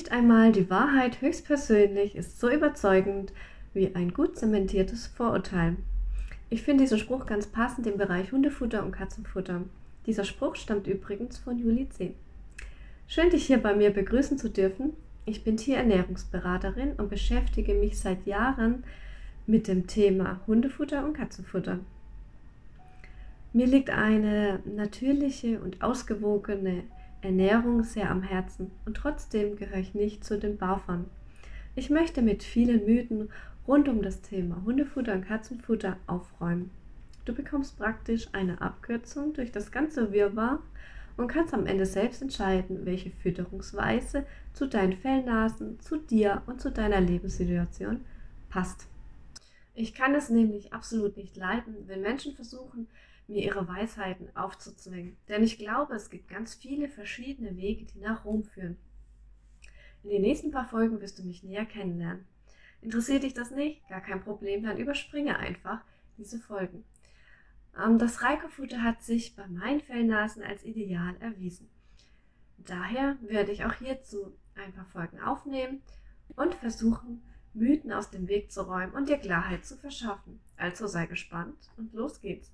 Nicht einmal die Wahrheit höchstpersönlich ist so überzeugend wie ein gut zementiertes Vorurteil. Ich finde diesen Spruch ganz passend im Bereich Hundefutter und Katzenfutter. Dieser Spruch stammt übrigens von Juli C. Schön, dich hier bei mir begrüßen zu dürfen. Ich bin Tierernährungsberaterin und beschäftige mich seit Jahren mit dem Thema Hundefutter und Katzenfutter. Mir liegt eine natürliche und ausgewogene Ernährung sehr am Herzen und trotzdem gehöre ich nicht zu den Baufern. Ich möchte mit vielen Mythen rund um das Thema Hundefutter und Katzenfutter aufräumen. Du bekommst praktisch eine Abkürzung durch das ganze Wirrwarr und kannst am Ende selbst entscheiden, welche Fütterungsweise zu deinen Fellnasen, zu dir und zu deiner Lebenssituation passt. Ich kann es nämlich absolut nicht leiden, wenn Menschen versuchen, mir ihre Weisheiten aufzuzwingen. Denn ich glaube, es gibt ganz viele verschiedene Wege, die nach Rom führen. In den nächsten paar Folgen wirst du mich näher kennenlernen. Interessiert dich das nicht? Gar kein Problem, dann überspringe einfach diese Folgen. Ähm, das Reikofutter hat sich bei meinen Fellnasen als ideal erwiesen. Daher werde ich auch hierzu ein paar Folgen aufnehmen und versuchen, Mythen aus dem Weg zu räumen und dir Klarheit zu verschaffen. Also sei gespannt und los geht's.